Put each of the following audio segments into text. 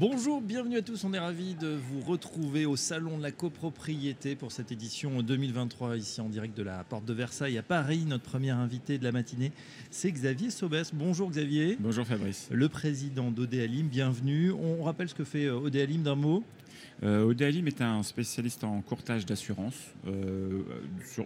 Bonjour, bienvenue à tous. On est ravis de vous retrouver au Salon de la copropriété pour cette édition 2023 ici en direct de la Porte de Versailles à Paris. Notre premier invité de la matinée, c'est Xavier Sobès. Bonjour Xavier. Bonjour Fabrice. Le président d'Odéalim, bienvenue. On rappelle ce que fait Odéalim d'un mot? Euh, Odéalim est un spécialiste en courtage d'assurance, euh,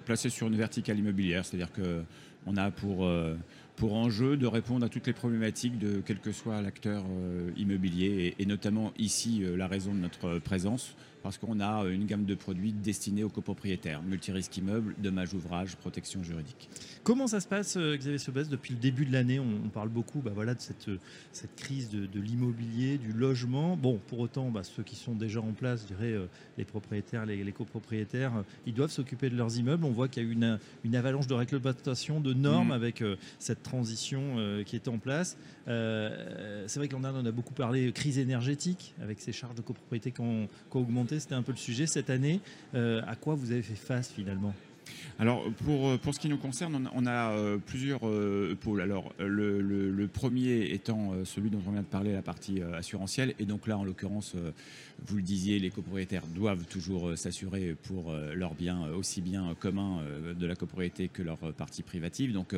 placé sur une verticale immobilière, c'est-à-dire qu'on a pour, euh, pour enjeu de répondre à toutes les problématiques de quel que soit l'acteur euh, immobilier, et, notamment ici la raison de notre présence, parce qu'on a une gamme de produits destinés aux copropriétaires, multirisque immeuble, dommages ouvrages, protection juridique. Comment ça se passe, euh, Xavier Sobès, depuis le début de l'année? On, parle beaucoup bah voilà, de cette, cette crise de, l'immobilier, du logement. Bon, pour autant, bah, ceux qui sont déjà en place, je dirais euh, les propriétaires, les, copropriétaires, euh, ils doivent s'occuper de leurs immeubles. On voit qu'il y a une, une avalanche de réglementation, de normes mmh. avec cette transition qui est en place. C'est vrai qu'en Inde, on a beaucoup parlé crise énergétique, avec ces charges de copropriété qui ont augmenté c'était un peu le sujet cette année. Euh, à quoi vous avez fait face finalement? Alors pour, pour ce qui nous concerne, on, a euh, plusieurs euh, pôles. Alors le, premier étant celui dont on vient de parler, la partie assurantielle. Et donc là, en l'occurrence, vous le disiez, les copropriétaires doivent toujours s'assurer pour leurs biens, aussi bien communs de la copropriété que leur partie privative. Donc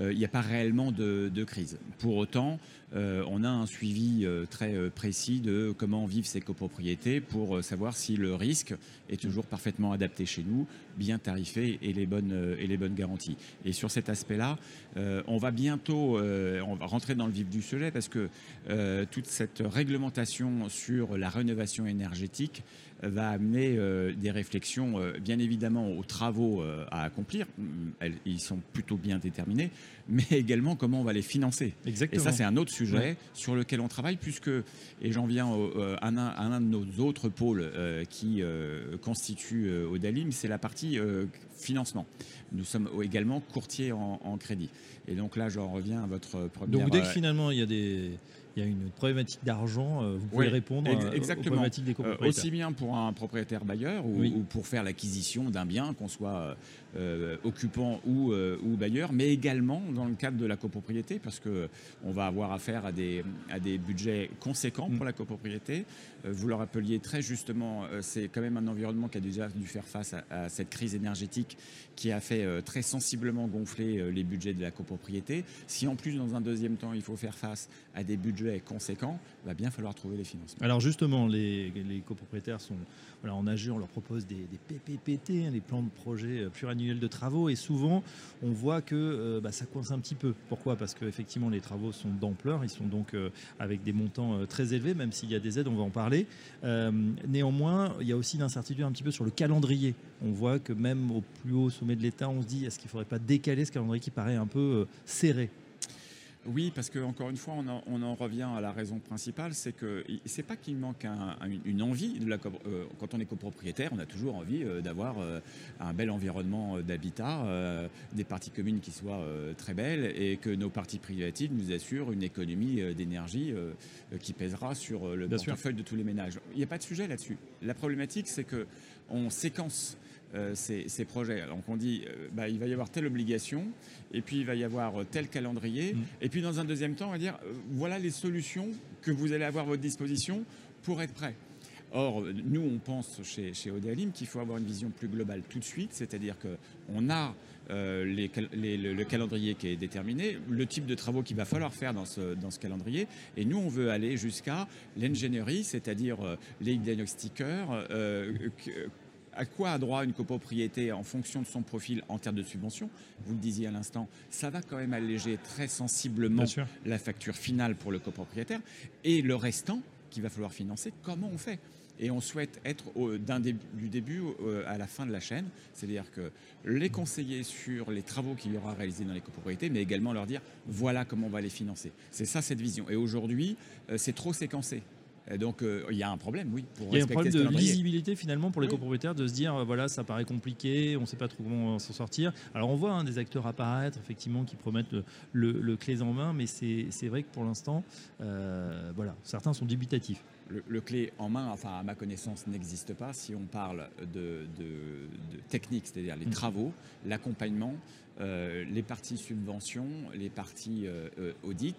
il n'y a pas réellement de, de, crise. Pour autant, on a un suivi très précis de comment vivent ces copropriétés pour savoir si le risque est toujours parfaitement adapté chez nous, bien tarifé et les bonnes, euh, et les bonnes garanties. Et sur cet aspect-là, euh, on va bientôt euh, rentrer dans le vif du sujet parce que toute cette réglementation sur la rénovation énergétique va amener des réflexions, bien évidemment, aux travaux à accomplir. ils sont plutôt bien déterminés, mais également comment on va les financer. Exactement. Et ça, c'est un autre sujet sur lequel on travaille, puisque, et j'en viens à un, un, de nos autres pôles qui constitue Odalim, c'est la partie financement. Nous sommes également courtiers en, crédit. Et donc là, j'en reviens à votre première... Donc dès que finalement il y a des il y a une problématique d'argent, euh, vous pouvez répondre exactement. aux problématiques des euh, copropriétaires. aussi bien pour un propriétaire bailleur ou, pour faire l'acquisition d'un bien, qu'on soit euh, occupant ou, ou, bailleur, mais également dans le cadre de la copropriété, parce qu'on va avoir affaire à des, à des budgets conséquents pour mm. la copropriété. vous le rappeliez très justement, c'est quand même un environnement qui a déjà dû faire face à, cette crise énergétique qui a fait très sensiblement gonfler les budgets de la copropriété. Si en plus, dans un deuxième temps, il faut faire face à des budgets conséquent, il va bien falloir trouver les financements. Alors justement, les, copropriétaires sont en AG, on leur propose des, PPPT, hein, des plans de projet euh, pluriannuels de travaux, et souvent on voit que euh, bah, ça coince un petit peu. Pourquoi? Parce qu'effectivement les travaux sont d'ampleur, ils sont donc euh, avec des montants très élevés, même s'il y a des aides, on va en parler. néanmoins, il y a aussi l'incertitude un petit peu sur le calendrier. On voit que même au plus haut sommet de l'État, on se dit est-ce qu'il ne faudrait pas décaler ce calendrier qui paraît un peu serré? Oui, parce que encore une fois, on en, revient à la raison principale, c'est que c'est pas qu'il manque une envie de la euh, quand on est copropriétaire, on a toujours envie euh, d'avoir euh, un bel environnement d'habitat, des parties communes qui soient très belles et que nos parties privatives nous assurent une économie d'énergie qui pèsera sur le portefeuille de tous les ménages. Il n'y a pas de sujet là-dessus. La problématique, c'est que on séquence euh, ces, projets. Donc on dit, euh, bah, il va y avoir telle obligation, et puis il va y avoir euh, tel calendrier, mm. et puis dans un deuxième temps, on va dire, voilà les solutions que vous allez avoir à votre disposition pour être prêt. Or, nous, on pense chez, chez Odéalim qu'il faut avoir une vision plus globale tout de suite, c'est-à-dire qu'on a le, calendrier qui est déterminé, le type de travaux qu'il va falloir faire dans ce, dans ce calendrier, et nous, on veut aller jusqu'à l'ingénierie, c'est-à-dire les diagnostiqueurs, à quoi a droit une copropriété en fonction de son profil en termes de subvention? Vous le disiez à l'instant, ça va quand même alléger très sensiblement la facture finale pour le copropriétaire. Et le restant, qu'il va falloir financer, comment on fait? Et on souhaite être du début à la fin de la chaîne, c'est-à-dire que les conseiller sur les travaux qu'il y aura réalisés dans les copropriétés, mais également leur dire voilà comment on va les financer. C'est ça cette vision. Et aujourd'hui, euh, c'est trop séquencé. Donc il y a un problème, oui. Pour il y a un problème de lisibilité finalement pour les copropriétaires de se dire voilà ça paraît compliqué, on ne sait pas trop comment s'en sortir. Alors on voit hein, des acteurs apparaître effectivement qui promettent le, le, clés en main, mais c'est vrai que pour l'instant, voilà, certains sont dubitatifs le, clé en main, enfin à ma connaissance, n'existe pas si on parle de, technique, c'est-à-dire les mm. travaux, l'accompagnement, euh, les parties subventions, les parties euh, euh, audit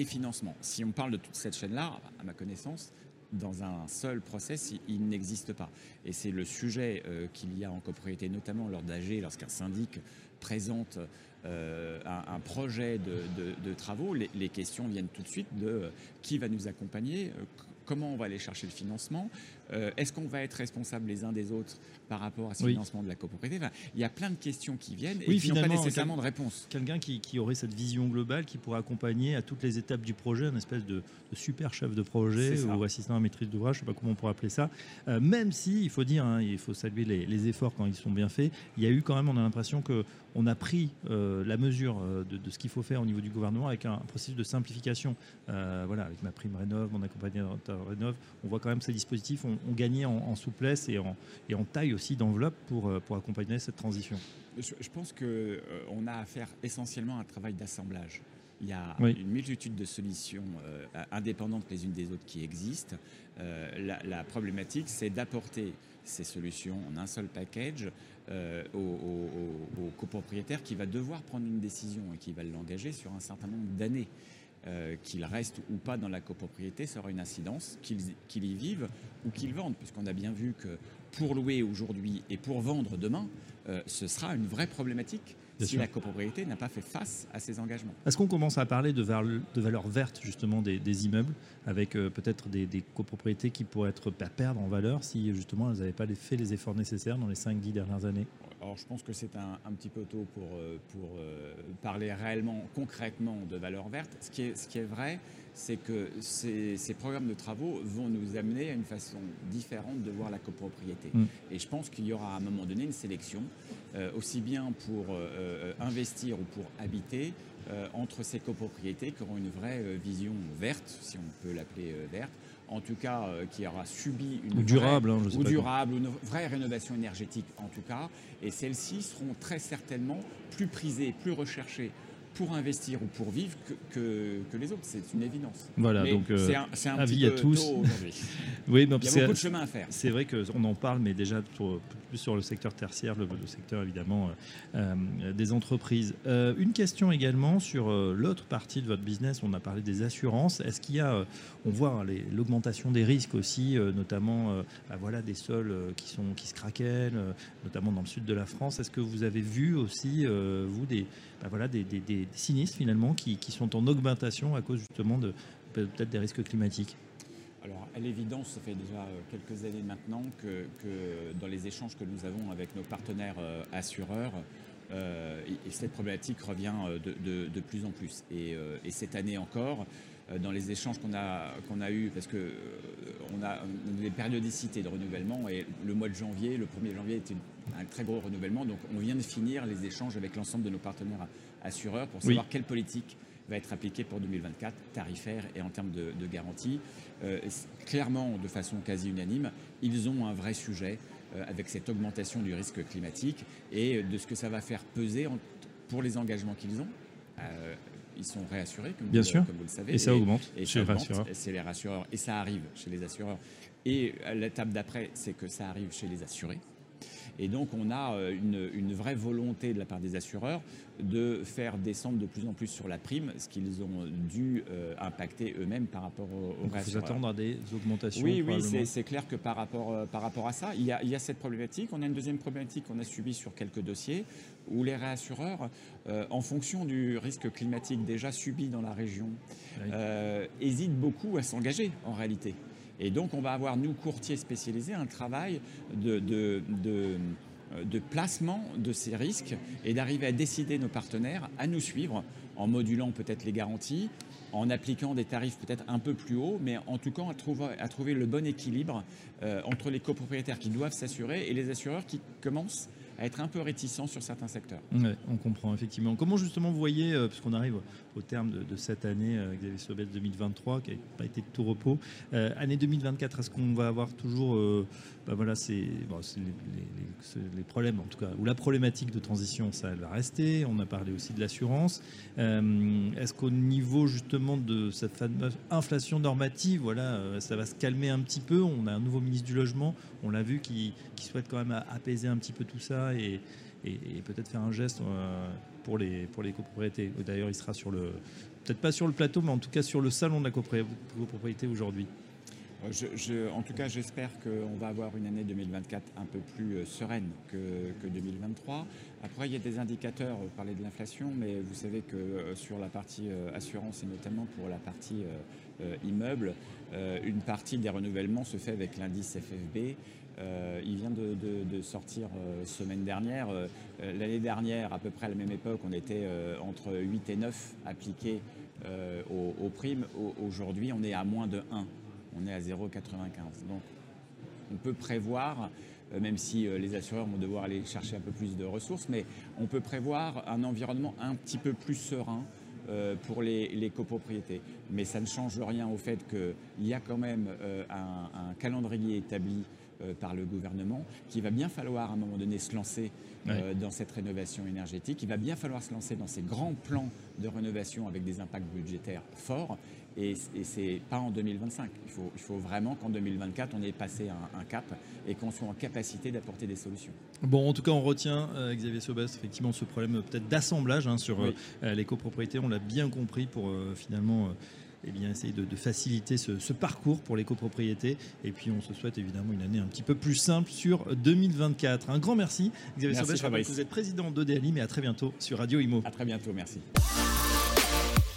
et financement. Si on parle de toute cette chaîne-là, à ma connaissance, dans un seul process, il, n'existe pas. Et c'est le sujet qu'il y a en copropriété, notamment lors d'AG, lorsqu'un syndic présente un, projet de, travaux, les, les, questions viennent tout de suite de qui va nous accompagner, comment on va aller chercher le financement, euh, est-ce qu'on va être responsable les uns des autres par rapport à ce financement de la copropriété? Il y a plein de questions qui viennent et qui n'ont pas nécessairement de réponse. Quelqu'un qui, aurait cette vision globale, qui pourrait accompagner à toutes les étapes du projet, un espèce de, super chef de projet ou assistant à maîtrise d'ouvrage, je ne sais pas comment on pourrait appeler ça. Euh, même si, il faut dire, hein, il faut saluer les, efforts quand ils sont bien faits, il y a eu quand même, on a l'impression que on a pris euh, la mesure de, ce qu'il faut faire au niveau du gouvernement avec un, processus de simplification. voilà, avec ma prime rénov, mon accompagnateur rénov, on voit quand même ces dispositifs ont, ont gagné en, souplesse et en, et en taille aussi d'enveloppe pour, euh, pour accompagner cette transition Je, pense qu'on euh, on a à faire essentiellement un travail d'assemblage. Il y a une multitude de solutions euh, indépendantes les unes des autres qui existent. la, problématique, c'est d'apporter ces solutions en un seul package au, au, copropriétaire qui va devoir prendre une décision et qui va l'engager sur un certain nombre d'années. Euh, qu'il reste ou pas dans la copropriété, ça aura une incidence, qu'ils y vivent ou qu'ils vendent, puisqu'on a bien vu que pour louer aujourd'hui et pour vendre demain, euh, ce sera une vraie problématique si la copropriété n'a pas fait face à ses engagements. Est-ce qu'on commence à parler de, de valeur verte justement des, immeubles, avec euh, peut-être des, copropriétés qui pourraient être à perdre en valeur si justement elles n'avaient pas fait les efforts nécessaires dans les 5-10 dernières années? Alors je pense que c'est un, petit peu tôt pour, euh, pour euh, parler réellement, concrètement de valeur verte. Ce qui est, ce qui est vrai, c'est que ces, programmes de travaux vont nous amener à une façon différente de voir la copropriété. Mm. Et je pense qu'il y aura à un moment donné une sélection, euh, aussi bien pour investir ou pour habiter, entre ces copropriétés qui auront une vraie vision verte, si on peut l'appeler verte, en tout cas euh, qui aura subi une durable, hein, ou durable, une vraie rénovation énergétique en tout cas, et celles-ci seront très certainement plus prisées, plus recherchées pour investir ou pour vivre que, que, les autres. C'est une évidence. Voilà, donc euh, c'est un, avis à tous. oui, Il y a beaucoup de chemin à faire. C'est vrai qu'on en parle, mais déjà plus sur le secteur tertiaire, le, secteur évidemment euh, euh, des entreprises. une question également sur l'autre partie de votre business. On a parlé des assurances. Est-ce qu'il y a, on voit hein, l'augmentation des risques aussi, notamment bah, voilà, des sols qui, sont, qui se craquellent, notamment dans le sud de la France. Est-ce que vous avez vu aussi, vous, des, bah, voilà, des, des sinistres finalement qui, sont en augmentation à cause justement de peut-être des risques climatiques alors, à l'évidence, ça fait déjà euh, quelques années maintenant que, dans les échanges que nous avons avec nos partenaires euh, assureurs, euh, et, cette problématique revient de, plus en plus. Et, cette année encore, dans les échanges qu'on a, qu'on a eus, parce qu'on on a des périodicités de renouvellement, et le mois de janvier, le 1er janvier était un très gros renouvellement, donc on vient de finir les échanges avec l'ensemble de nos partenaires assureurs pour savoir quelle politique va être appliquée pour 2024, tarifaire et en termes de, garantie. Euh, clairement, de façon quasi unanime, ils ont un vrai sujet euh, avec cette augmentation du risque climatique et de ce que ça va faire peser pour les engagements qu'ils ont. Euh, ils sont réassurés, comme, Bien vous, sûr. comme vous le savez. Et ça augmente et chez les rassureurs. C'est les rassureurs. Et ça arrive chez les assureurs. Et l'étape d'après, c'est que ça arrive chez les assurés. Et donc, on a euh, une, vraie volonté de la part des assureurs de faire descendre de plus en plus sur la prime, ce qu'ils ont dû euh, impacter eux-mêmes par rapport aux, donc Vous attendre à des augmentations Oui, oui, c'est clair que par rapport, euh, par rapport à ça, il y, a, cette problématique. On a une deuxième problématique qu'on a subie sur quelques dossiers où les réassureurs, en fonction du risque climatique déjà subi dans la région, hésitent beaucoup à s'engager en réalité. Et donc, on va avoir, nous, courtiers spécialisés, un travail de, placement de ces risques et d'arriver à décider nos partenaires à nous suivre en modulant peut-être les garanties, en appliquant des tarifs peut-être un peu plus hauts, mais en tout cas à trouver, à trouver le bon équilibre euh, entre les copropriétaires qui doivent s'assurer et les assureurs qui commencent à être un peu réticents sur certains secteurs. On comprend effectivement. Comment justement vous voyez, euh, puisqu'on arrive au terme de, cette année, euh, Xavier Sobel 2023, qui n'a pas été de tout repos, euh, année 2024, est-ce qu'on va avoir toujours, bah voilà, c'est les, problèmes en tout cas, ou la problématique de transition, ça elle va rester. On a parlé aussi de l'assurance. Est-ce qu'au niveau justement de cette fameuse inflation normative, voilà, ça va se calmer un petit peu? On a un nouveau ministre du logement, on l'a vu, qui, souhaite quand même apaiser un petit peu tout ça et, peut-être faire un geste euh, pour les, pour les copropriétés. D'ailleurs, il sera sur le, peut-être pas sur le plateau, mais en tout cas sur le salon de la copropriété aujourd'hui. Euh, en tout cas, j'espère qu'on va avoir une année 2024 un peu plus euh, sereine que, que 2023. Après, il y a des indicateurs, vous parlez de l'inflation, mais vous savez que euh, sur la partie euh, assurance et notamment pour la partie euh, euh, immeuble, euh, une partie des renouvellements se fait avec l'indice FFB. Euh, il vient de, sortir euh, semaine dernière. Euh, euh, L'année dernière, à peu près à la même époque, on était euh, entre 8 et 9 appliqués euh, aux, primes. Au- Aujourd'hui, on est à moins de 1 on est à 0,95. Donc on peut prévoir, euh, même si euh, les assureurs vont devoir aller chercher un peu plus de ressources, mais on peut prévoir un environnement un petit peu plus serein euh, pour les, les copropriétés. Mais ça ne change rien au fait qu'il y a quand même un, un calendrier établi par le gouvernement, qu'il va bien falloir à un moment donné se lancer euh, dans cette rénovation énergétique. Il va bien falloir se lancer dans ces grands plans de rénovation avec des impacts budgétaires forts. Et, et c'est pas en 2025. Il faut, il faut vraiment qu'en 2024, on ait passé un, un cap et qu'on soit en capacité d'apporter des solutions. Bon, en tout cas, on retient, euh, Xavier Sobest, effectivement, ce problème euh, peut-être d'assemblage hein, sur Oui. euh, les copropriétés. On l'a bien compris pour euh, finalement eh bien, essayer de, de faciliter ce, ce parcours pour les copropriétés. Et puis, on se souhaite évidemment une année un petit peu plus simple sur 2024. Un grand merci, Xavier Merci, Sobest. Je rappelle que Vous êtes président de DLI, mais à très bientôt sur Radio Imo. À très bientôt. Merci.